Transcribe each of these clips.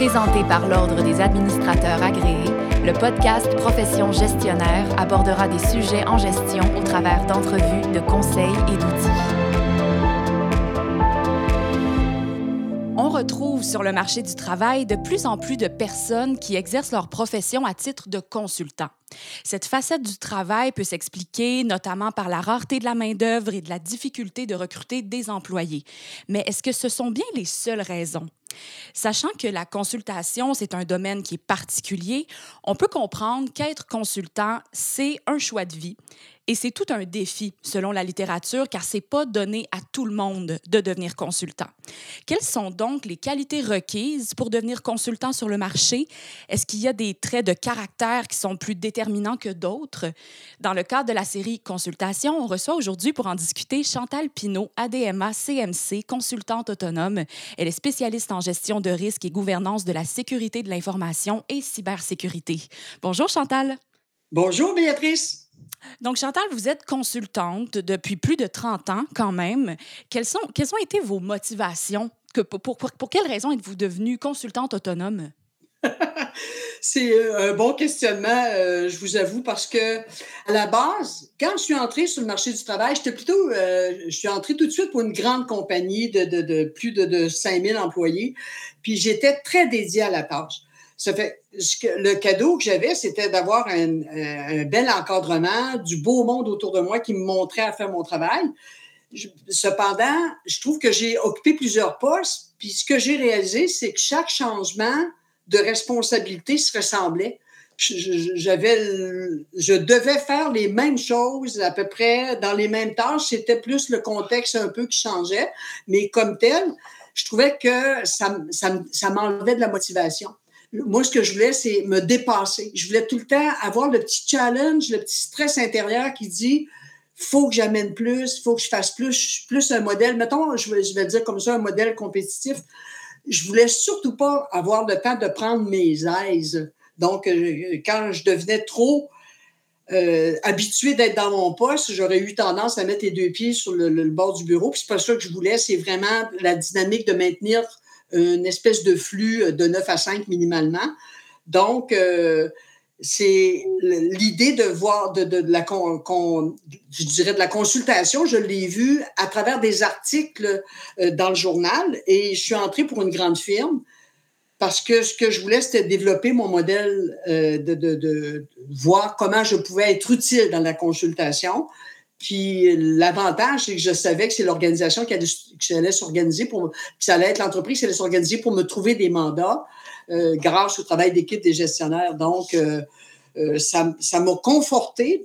Présenté par l'Ordre des administrateurs agréés, le podcast Profession gestionnaire abordera des sujets en gestion au travers d'entrevues, de conseils et d'outils. On retrouve sur le marché du travail de plus en plus de personnes qui exercent leur profession à titre de consultant. Cette facette du travail peut s'expliquer notamment par la rareté de la main-d'œuvre et de la difficulté de recruter des employés. Mais est-ce que ce sont bien les seules raisons? Sachant que la consultation, c'est un domaine qui est particulier, on peut comprendre qu'être consultant, c'est un choix de vie et c'est tout un défi, selon la littérature, car c'est pas donné à tout le monde de devenir consultant. Quelles sont donc les qualités requises pour devenir consultant sur le marché? Est-ce qu'il y a des traits de caractère qui sont plus déterminants que d'autres? Dans le cadre de la série Consultation, on reçoit aujourd'hui pour en discuter Chantal Pinault, ADMA CMC, consultante autonome. Elle est spécialiste en gestion de risques et gouvernance de la sécurité de l'information et cybersécurité. Bonjour Chantal. Bonjour Béatrice. Donc, Chantal, vous êtes consultante depuis plus de 30 ans quand même. Quelles, sont, quelles ont été vos motivations? Que, pour, pour, pour quelles raisons êtes-vous devenue consultante autonome? C'est euh, un bon questionnement, euh, je vous avoue, parce que à la base, quand je suis entrée sur le marché du travail, j'étais plutôt, euh, je suis entrée tout de suite pour une grande compagnie de, plus de, de 5000 employés, puis j'étais très dédiée à la tâche. Ça fait le cadeau que j'avais, c'était d'avoir un, bel encadrement, du beau monde autour de moi qui me montrait à faire mon travail. cependant, je trouve que j'ai occupé plusieurs postes, puis ce que j'ai réalisé, c'est que chaque changement de responsabilité se ressemblait. J'avais, je devais faire les mêmes choses à peu près dans les mêmes tâches. C'était plus le contexte un peu qui changeait, mais comme tel, je trouvais que ça, ça, ça m'enlevait de la motivation moi, ce que je voulais, c'est me dépasser. Je voulais tout le temps avoir le petit challenge, le petit stress intérieur qui dit faut que j'amène plus, faut que je fasse plus, plus un modèle. Mettons, je vais, je vais dire comme ça, un modèle compétitif. Je voulais surtout pas avoir le temps de prendre mes aises. Donc, euh, quand je devenais trop euh, habitué d'être dans mon poste, j'aurais eu tendance à mettre les deux pieds sur le, le bord du bureau. Puis c'est pas ça que je voulais, c'est vraiment la dynamique de maintenir une espèce de flux de 9 à 5 minimalement. Donc, euh, c'est l'idée de voir de, la je dirais de la consultation, je l'ai vu à travers des articles euh, dans le journal et je suis entrée pour une grande firme parce que ce que je voulais, c'était développer mon modèle euh, de, voir comment je pouvais être utile dans la consultation. Puis l'avantage, c'est que je savais que c'est l'organisation qui allait, s'organiser pour, que ça allait être l'entreprise qui allait s'organiser pour me trouver des mandats euh, grâce au travail d'équipe des gestionnaires. Donc, euh, euh, ça, ça m'a conforté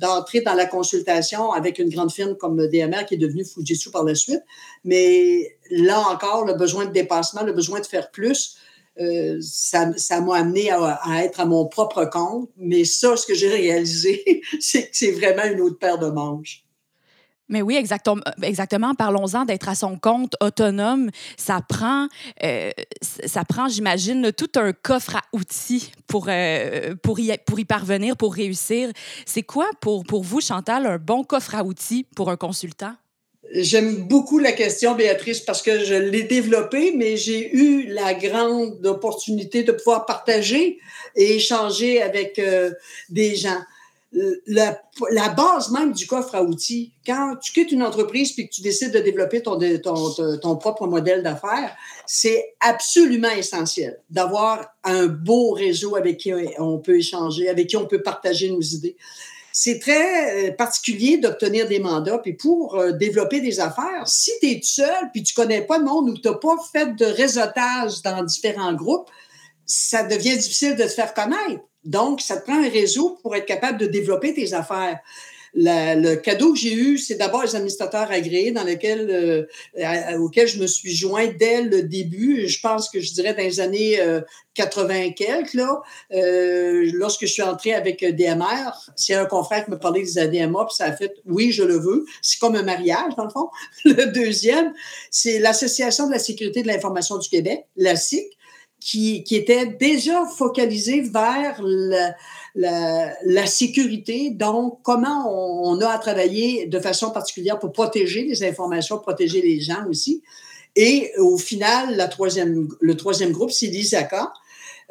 d'entrer de, dans la consultation avec une grande firme comme DMR qui est devenue Fujitsu par la suite. Mais là encore, le besoin de dépassement, le besoin de faire plus, euh, ça m'a amené à, être à mon propre compte. Mais ça, ce que j'ai réalisé, c'est que c'est vraiment une autre paire de manches. Mais oui, exactement. exactement. Parlons-en d'être à son compte, autonome. Ça prend, euh, prend, j'imagine, tout un coffre à outils pour, euh, pour, y, pour y parvenir, pour réussir. C'est quoi pour, pour vous, Chantal, un bon coffre à outils pour un consultant? J'aime beaucoup la question, Béatrice, parce que je l'ai développée, mais j'ai eu la grande opportunité de pouvoir partager et échanger avec euh, des gens. La, la, base même du coffre à outils, quand tu quittes une entreprise puis que tu décides de développer ton propre modèle d'affaires, c'est absolument essentiel d'avoir un beau réseau avec qui on peut échanger, avec qui on peut partager nos idées c'est très euh, particulier d'obtenir des mandats. Puis pour euh, développer des affaires, si tu es seul, puis tu connais pas le monde ou tu n'as pas fait de réseautage dans différents groupes, ça devient difficile de te faire connaître. Donc, ça te prend un réseau pour être capable de développer tes affaires le cadeau que j'ai eu, c'est d'abord les administrateurs agréés dans lesquels, euh, auxquels je me suis joint dès le début. Je pense que je dirais dans les années 80 euh, quelques, là, euh, lorsque je suis entrée avec DMR, c'est un confrère qui me parlait des ADMA, puis ça a fait oui, je le veux. C'est comme un mariage, dans le fond. Le deuxième, c'est l'Association de la sécurité de l'information du Québec, la SIC, qui, qui était déjà focalisée vers la, sécurité, donc comment on, a à travailler de façon particulière pour protéger les informations, protéger les gens aussi. Et au final, la troisième, le troisième groupe, c'est l'ISACA,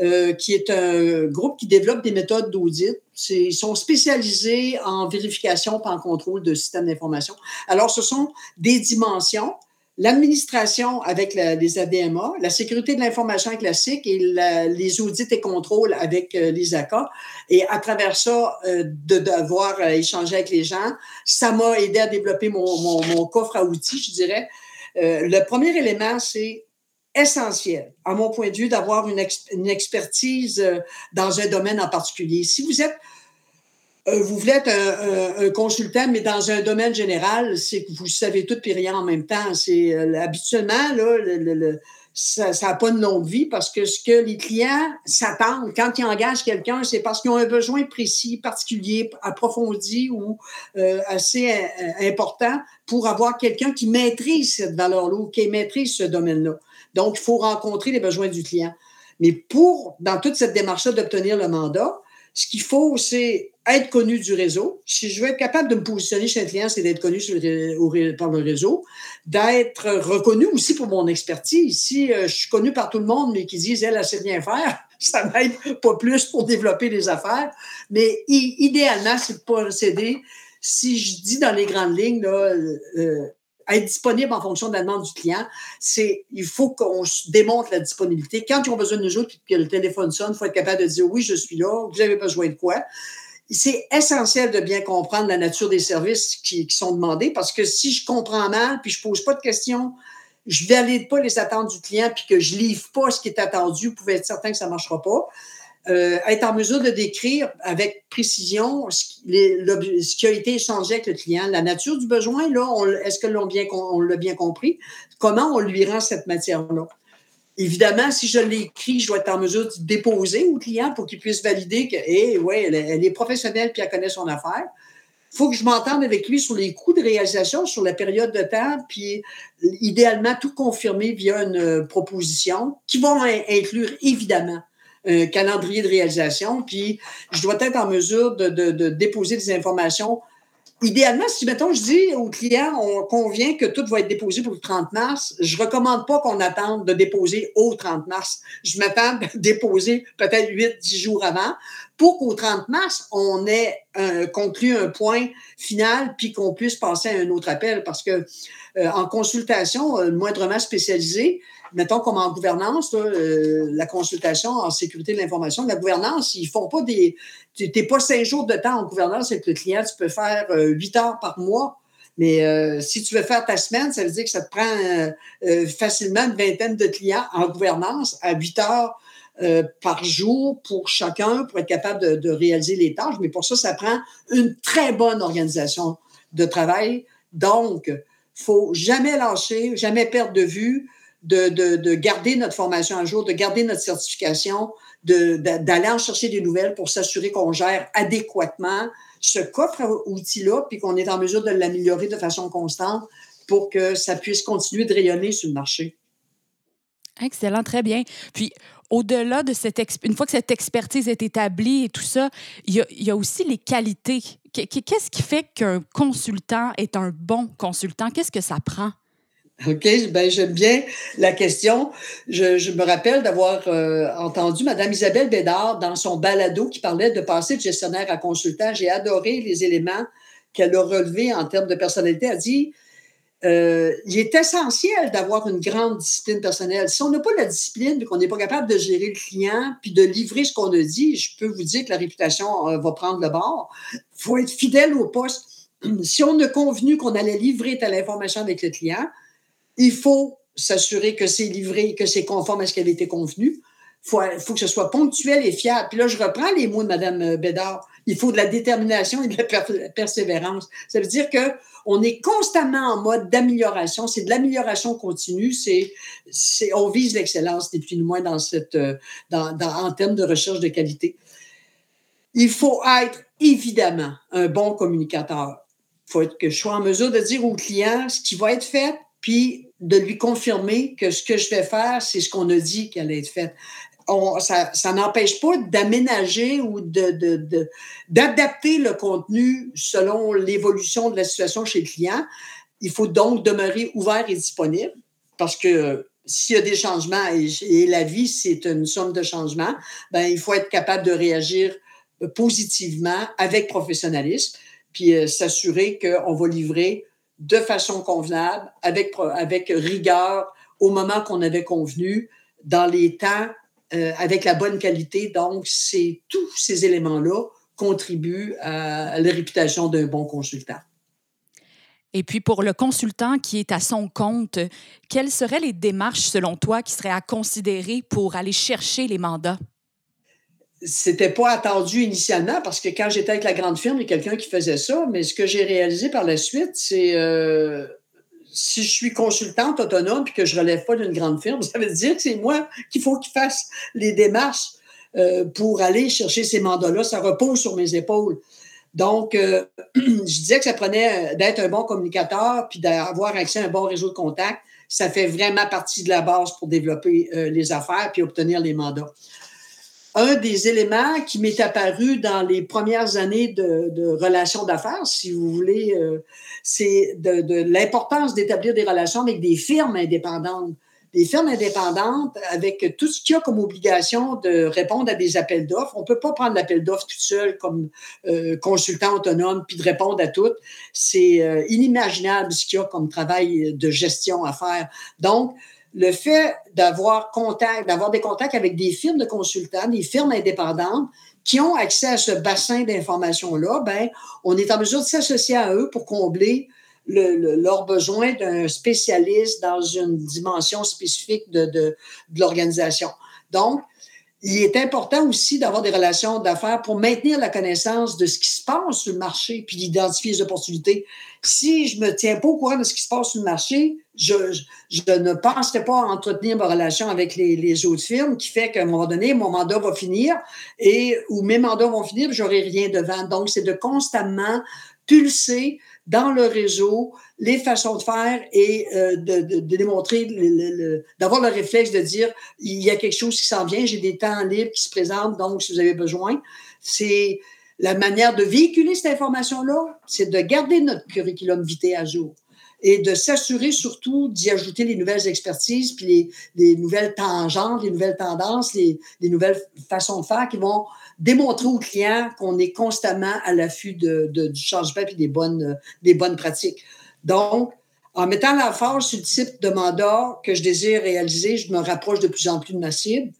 euh, qui est un groupe qui développe des méthodes d'audit. Ils sont spécialisés en vérification et en contrôle de systèmes d'information. Alors, ce sont des dimensions l'administration avec les ADMA, la sécurité de l'information classique et les audits et contrôles avec euh, les ACA. Et à travers ça, euh, de devoir euh, échanger avec les gens, ça m'a aidé à développer mon, mon, coffre à outils, je dirais. le premier élément, c'est essentiel, à mon point de vue, d'avoir une, une, expertise dans un domaine en particulier. Si vous êtes vous voulez être un, consultant, mais dans un domaine général, c'est que vous savez tout et rien en même temps. C'est euh, habituellement là, ça n'a pas de longue vie parce que ce que les clients s'attendent quand ils engagent quelqu'un, c'est parce qu'ils ont un besoin précis, particulier, approfondi ou euh, assez important pour avoir quelqu'un qui maîtrise cette valeur-là ou qui maîtrise ce domaine-là. Donc, il faut rencontrer les besoins du client. Mais pour, dans toute cette démarche-là d'obtenir le mandat, ce qu'il faut, c'est être connu du réseau. Si je veux être capable de me positionner chez un client, c'est d'être connu par le réseau, d'être reconnu aussi pour mon expertise. Si euh, je suis connu par tout le monde, mais qui disent, elle, elle sait rien faire, ça m'aide pas plus pour développer des affaires. Mais idéalement, c'est de procéder. Si je dis dans les grandes lignes, là, euh, être disponible en fonction de la demande du client, c'est il faut qu'on démontre la disponibilité. Quand ils ont besoin de nous autres, que le téléphone sonne, il faut être capable de dire oui, je suis là, vous avez besoin de quoi. C'est essentiel de bien comprendre la nature des services qui, sont demandés parce que si je comprends mal, puis je pose pas de questions, je valide pas les attentes du client, puis que je livre pas ce qui est attendu, vous pouvez être certain que ça marchera pas. Euh, être en mesure de décrire avec précision ce qui, a été échangé avec le client, la nature du besoin, là, est-ce que l'on bien, on l'a bien compris? Comment on lui rend cette matière-là? Évidemment, si je l'écris, je dois être en mesure de déposer au client pour qu'il puisse valider que, ouais, elle, est professionnelle puis elle connaît son affaire. Il faut que je m'entende avec lui sur les coûts de réalisation, sur la période de temps, puis idéalement tout confirmer via une proposition qui va inclure évidemment un calendrier de réalisation, puis je dois être en mesure de, déposer des informations. Idéalement, si, mettons, je dis au client, on convient que tout va être déposé pour le 30 mars, je recommande pas qu'on attende de déposer au 30 mars. Je m'attends à déposer peut-être 8-10 jours avant pour qu'au 30 mars, on ait conclu un point final puis qu'on puisse passer à un autre appel parce que euh, en consultation euh, moindrement spécialisée, mettons comme en gouvernance, euh, la consultation en sécurité de l'information, la gouvernance, ils font pas des. Tu n'es pas cinq jours de temps en gouvernance avec le client, tu peux faire euh, huit heures par mois. Mais euh, si tu veux faire ta semaine, ça veut dire que ça te prend facilement une vingtaine de clients en gouvernance à huit heures par jour pour chacun pour être capable de, réaliser les tâches. Mais pour ça, ça prend une très bonne organisation de travail. Donc, faut jamais lâcher, jamais perdre de vue de, garder notre formation à jour, de garder notre certification, d'aller en chercher des nouvelles pour s'assurer qu'on gère adéquatement ce coffre à outils-là, puis qu'on est en mesure de l'améliorer de façon constante pour que ça puisse continuer de rayonner sur le marché. Excellent, très bien. Puis, au-delà de cette une fois que cette expertise est établie et tout ça, il y a, aussi les qualités. Qu'est-ce qui fait qu'un consultant est un bon consultant? Qu'est-ce que ça prend? OK, ben j'aime bien la question. Je, me rappelle d'avoir euh, entendu Mme Isabelle Bédard dans son balado qui parlait de passer de gestionnaire à consultant. J'ai adoré les éléments qu'elle a relevés en termes de personnalité. Elle dit euh, il est essentiel d'avoir une grande discipline personnelle. Si on n'a pas la discipline, qu'on n'est pas capable de gérer le client, puis de livrer ce qu'on a dit, je peux vous dire que la réputation euh, va prendre le bord. Il faut être fidèle au poste. Si on a convenu qu'on allait livrer telle information avec le client, il faut s'assurer que c'est livré, que c'est conforme à ce qui avait été convenu. Il faut, que ce soit ponctuel et fiable. Puis là, je reprends les mots de Mme Bédard. Il faut de la détermination et de la persévérance. Ça veut dire que on est constamment en mode d'amélioration. C'est de l'amélioration continue. On vise l'excellence, ni plus ni moins, dans cette, dans, en termes de recherche de qualité. Il faut être évidemment un bon communicateur. Il faut être que je sois en mesure de dire au client ce qui va être fait, puis de lui confirmer que ce que je vais faire, c'est ce qu'on a dit qu'elle allait être fait. Ça, n'empêche pas d'aménager ou d'adapter le contenu selon l'évolution de la situation chez le client. Il faut donc demeurer ouvert et disponible parce que s'il y a des changements et, la vie, c'est une somme de changements, ben, il faut être capable de réagir positivement avec professionnalisme, puis s'assurer qu'on va livrer de façon convenable, avec, avec rigueur, au moment qu'on avait convenu, dans les temps, avec la bonne qualité. Donc, c'est tous ces éléments-là contribuent à la réputation d'un bon consultant. Et puis pour le consultant qui est à son compte, quelles seraient les démarches selon toi qui seraient à considérer pour aller chercher les mandats? C'était pas attendu initialement parce que quand j'étais avec la grande firme, il y a quelqu'un qui faisait ça, mais ce que j'ai réalisé par la suite, c'est euh, si je suis consultante autonome et que je relève pas d'une grande firme, ça veut dire que c'est moi qu'il faut qu'il fasse les démarches euh, pour aller chercher ces mandats-là. Ça repose sur mes épaules. Donc, euh, je disais que ça prenait euh, d'être un bon communicateur puis d'avoir accès à un bon réseau de contacts. Ça fait vraiment partie de la base pour développer les affaires puis obtenir les mandats. Un des éléments qui m'est apparu dans les premières années de, relations d'affaires, si vous voulez, c'est de, l'importance d'établir des relations avec des firmes indépendantes les firmes indépendantes, avec tout ce qu'il y a comme obligation de répondre à des appels d'offres, on ne peut pas prendre l'appel d'offres tout seul comme euh, consultant autonome puis de répondre à toutes. C'est euh, inimaginable ce qu'il y a comme travail de gestion à faire. Donc, le fait d'avoir des contacts avec des firmes de consultants, des firmes indépendantes qui ont accès à ce bassin d'informations-là, ben, on est en mesure de s'associer à eux pour combler le, leur besoin d'un spécialiste dans une dimension spécifique de, l'organisation. Donc, il est important aussi d'avoir des relations d'affaires pour maintenir la connaissance de ce qui se passe sur le marché puis d'identifier les opportunités. Si je me tiens pas au courant de ce qui se passe sur le marché, je, ne penserai pas à entretenir ma relation avec les, autres firmes qui fait qu'à un moment donné, mon mandat va finir et ou mes mandats vont finir, j'aurai rien devant. Donc, c'est de constamment pulser dans le réseau les façons de faire et euh, de, de, de, démontrer, d'avoir le réflexe de dire il y a quelque chose qui s'en vient, j'ai des temps libres qui se présentent, donc si vous avez besoin, c'est la manière de véhiculer cette information-là, c'est de garder notre curriculum vitae à jour et de s'assurer surtout d'y ajouter les nouvelles expertises, puis les, les, nouvelles tangentes, les nouvelles tendances, les, les, nouvelles façons de faire qui vont démontrer aux clients qu'on est constamment à l'affût du changement et des bonnes, des bonnes pratiques. Donc, en mettant force sur le type de mandat que je désire réaliser, je me rapproche de plus en plus de ma cible.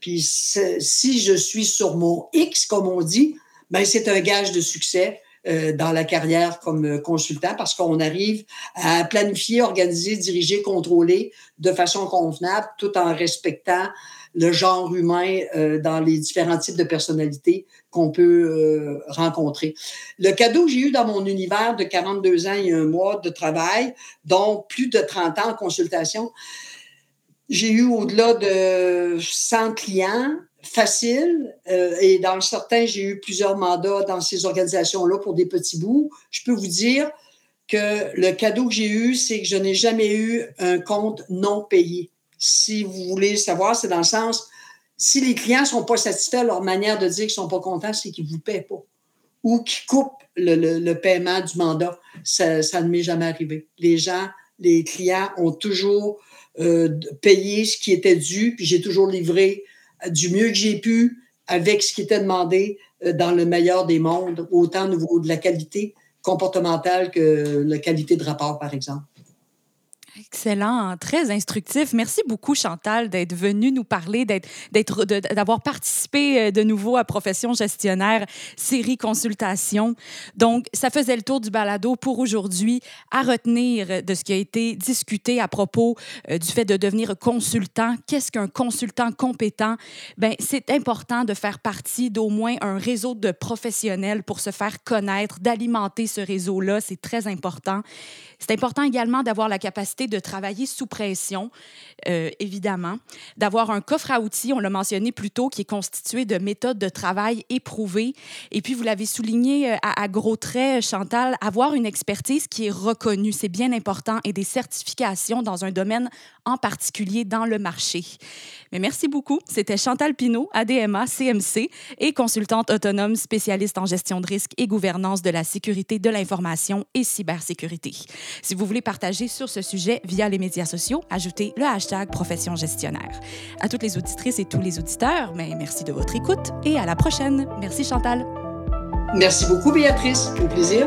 Puis si je suis sur mon X, comme on dit, ben c'est un gage de succès euh, dans la carrière comme euh, consultant parce qu'on arrive à planifier, organiser, diriger, contrôler de façon convenable tout en respectant le genre humain euh, dans les différents types de personnalités qu'on peut rencontrer. Le cadeau que j'ai eu dans mon univers de 42 ans et un mois de travail, dont plus de 30 ans en consultation, j'ai eu au-delà de 100 clients facile. Euh, et dans certains, j'ai eu plusieurs mandats dans ces organisations-là pour des petits bouts. Je peux vous dire que le cadeau que j'ai eu, c'est que je n'ai jamais eu un compte non payé. Si vous voulez savoir, c'est dans le sens, si les clients sont pas satisfaits, leur manière de dire qu'ils sont pas contents, c'est qu'ils vous paient pas ou qu'ils coupent le, le, paiement du mandat. Ça, ça ne m'est jamais arrivé. Les gens, les clients ont toujours euh, payé ce qui était dû, puis j'ai toujours livré du mieux que j'ai pu avec ce qui était demandé euh, dans le meilleur des mondes, autant au niveau de la qualité comportementale que la qualité de rapport, par exemple. Excellent, très instructif. Merci beaucoup, Chantal, d'être venue nous parler, d'avoir participé euh, de nouveau à Profession gestionnaire, série consultation. Donc, ça faisait le tour du balado pour aujourd'hui. À retenir de ce qui a été discuté à propos euh, du fait de devenir consultant. Qu'est-ce qu'un consultant compétent? Ben, c'est important de faire partie d'au moins un réseau de professionnels pour se faire connaître, d'alimenter ce réseau-là. C'est très important. C'est important également d'avoir la capacité de travailler sous pression, euh, évidemment, d'avoir un coffre à outils, on l'a mentionné plus tôt, qui est constitué de méthodes de travail éprouvées. Et puis, vous l'avez souligné euh, à, gros traits, Chantal, avoir une expertise qui est reconnue, c'est bien important, et des certifications dans un domaine en particulier dans le marché. Mais merci beaucoup. C'était Chantal Pinault, ADMA, CMC et consultante autonome spécialiste en gestion de risque et gouvernance de la sécurité de l'information et cybersécurité. Si vous voulez partager sur ce sujet via les médias sociaux. Ajoutez le hashtag profession gestionnaire. À toutes les auditrices et tous les auditeurs, mais merci de votre écoute et à la prochaine. Merci Chantal. Merci beaucoup Béatrice. Au plaisir.